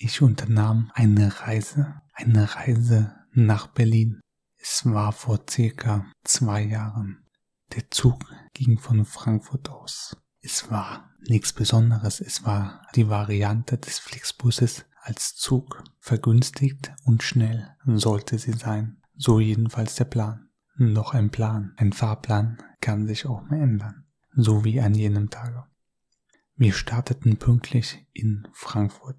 Ich unternahm eine Reise, eine Reise nach Berlin. Es war vor circa zwei Jahren. Der Zug ging von Frankfurt aus. Es war nichts Besonderes. Es war die Variante des Flixbusses als Zug. Vergünstigt und schnell sollte sie sein. So jedenfalls der Plan. Doch ein Plan, ein Fahrplan kann sich auch mal ändern. So wie an jenem Tage. Wir starteten pünktlich in Frankfurt.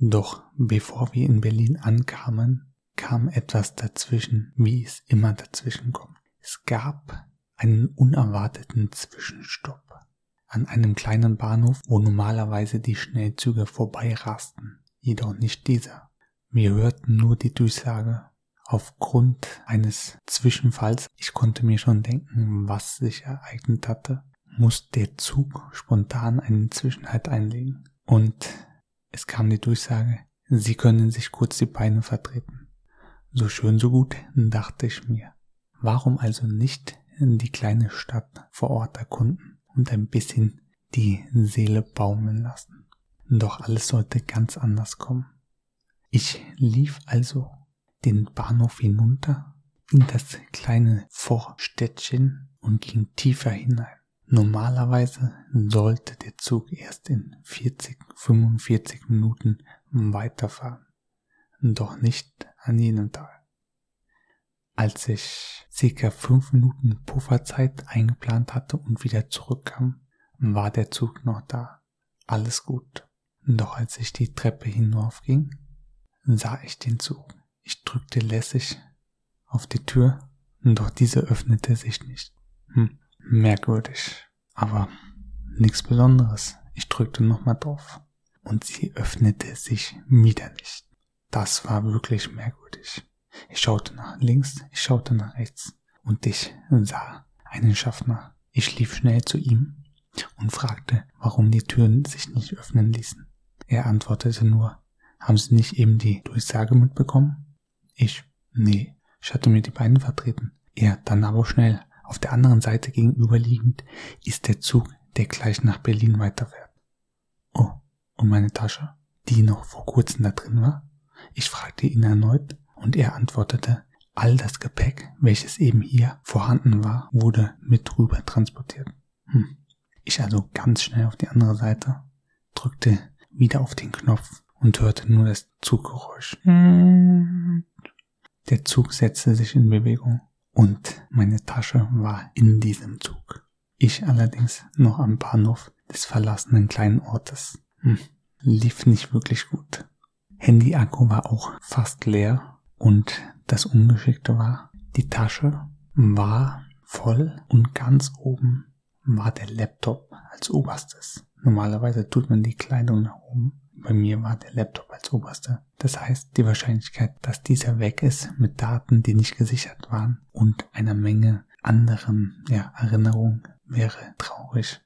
Doch bevor wir in Berlin ankamen, kam etwas dazwischen, wie es immer dazwischen kommt. Es gab einen unerwarteten Zwischenstopp an einem kleinen Bahnhof, wo normalerweise die Schnellzüge vorbeirasten, jedoch nicht dieser. Wir hörten nur die Durchsage. Aufgrund eines Zwischenfalls, ich konnte mir schon denken, was sich ereignet hatte, muss der Zug spontan einen Zwischenhalt einlegen. Und es kam die Durchsage, Sie können sich kurz die Beine vertreten. So schön, so gut, dachte ich mir. Warum also nicht die kleine Stadt vor Ort erkunden und ein bisschen die Seele baumeln lassen? Doch alles sollte ganz anders kommen. Ich lief also den Bahnhof hinunter in das kleine Vorstädtchen und ging tiefer hinein. Normalerweise sollte der Zug erst in 40, 45 Minuten weiterfahren. Doch nicht an jenem Tag. Als ich circa 5 Minuten Pufferzeit eingeplant hatte und wieder zurückkam, war der Zug noch da. Alles gut. Doch als ich die Treppe hinaufging, sah ich den Zug. Ich drückte lässig auf die Tür, doch diese öffnete sich nicht. Hm. Merkwürdig, aber nichts Besonderes. Ich drückte nochmal drauf und sie öffnete sich wieder nicht. Das war wirklich merkwürdig. Ich schaute nach links, ich schaute nach rechts und ich sah einen Schaffner. Ich lief schnell zu ihm und fragte, warum die Türen sich nicht öffnen ließen. Er antwortete nur, haben Sie nicht eben die Durchsage mitbekommen? Ich, nee, ich hatte mir die Beine vertreten. Er, dann aber schnell, auf der anderen Seite gegenüberliegend ist der Zug, der gleich nach Berlin weiterfährt. Oh, und meine Tasche, die noch vor kurzem da drin war? Ich fragte ihn erneut und er antwortete, all das Gepäck, welches eben hier vorhanden war, wurde mit rüber transportiert. Hm. Ich also ganz schnell auf die andere Seite, drückte wieder auf den Knopf und hörte nur das Zuggeräusch. Der Zug setzte sich in Bewegung und meine Tasche war in diesem Zug. Ich allerdings noch am Bahnhof des verlassenen kleinen Ortes. Hm, lief nicht wirklich gut. Handy-Akku war auch fast leer und das Ungeschickte war, die Tasche war voll und ganz oben war der Laptop als oberstes. Normalerweise tut man die Kleidung nach oben bei mir war der Laptop als oberster. Das heißt, die Wahrscheinlichkeit, dass dieser weg ist mit Daten, die nicht gesichert waren und einer Menge anderen ja, Erinnerungen wäre traurig.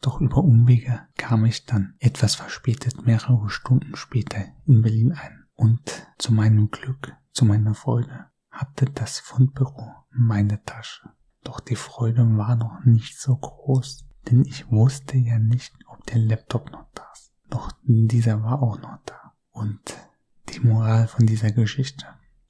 Doch über Umwege kam ich dann etwas verspätet mehrere Stunden später in Berlin ein. Und zu meinem Glück, zu meiner Freude, hatte das Fundbüro meine Tasche. Doch die Freude war noch nicht so groß, denn ich wusste ja nicht, ob der Laptop noch da ist. Doch dieser war auch noch da. Und die Moral von dieser Geschichte.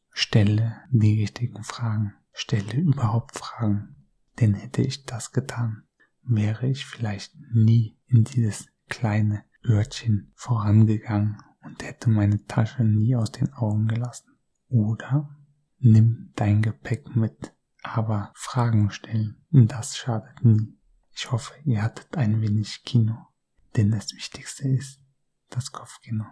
Stelle die richtigen Fragen. Stelle überhaupt Fragen. Denn hätte ich das getan, wäre ich vielleicht nie in dieses kleine Örtchen vorangegangen und hätte meine Tasche nie aus den Augen gelassen. Oder nimm dein Gepäck mit, aber Fragen stellen, das schadet nie. Ich hoffe, ihr hattet ein wenig Kino. Denn das Wichtigste ist das Kopfkino.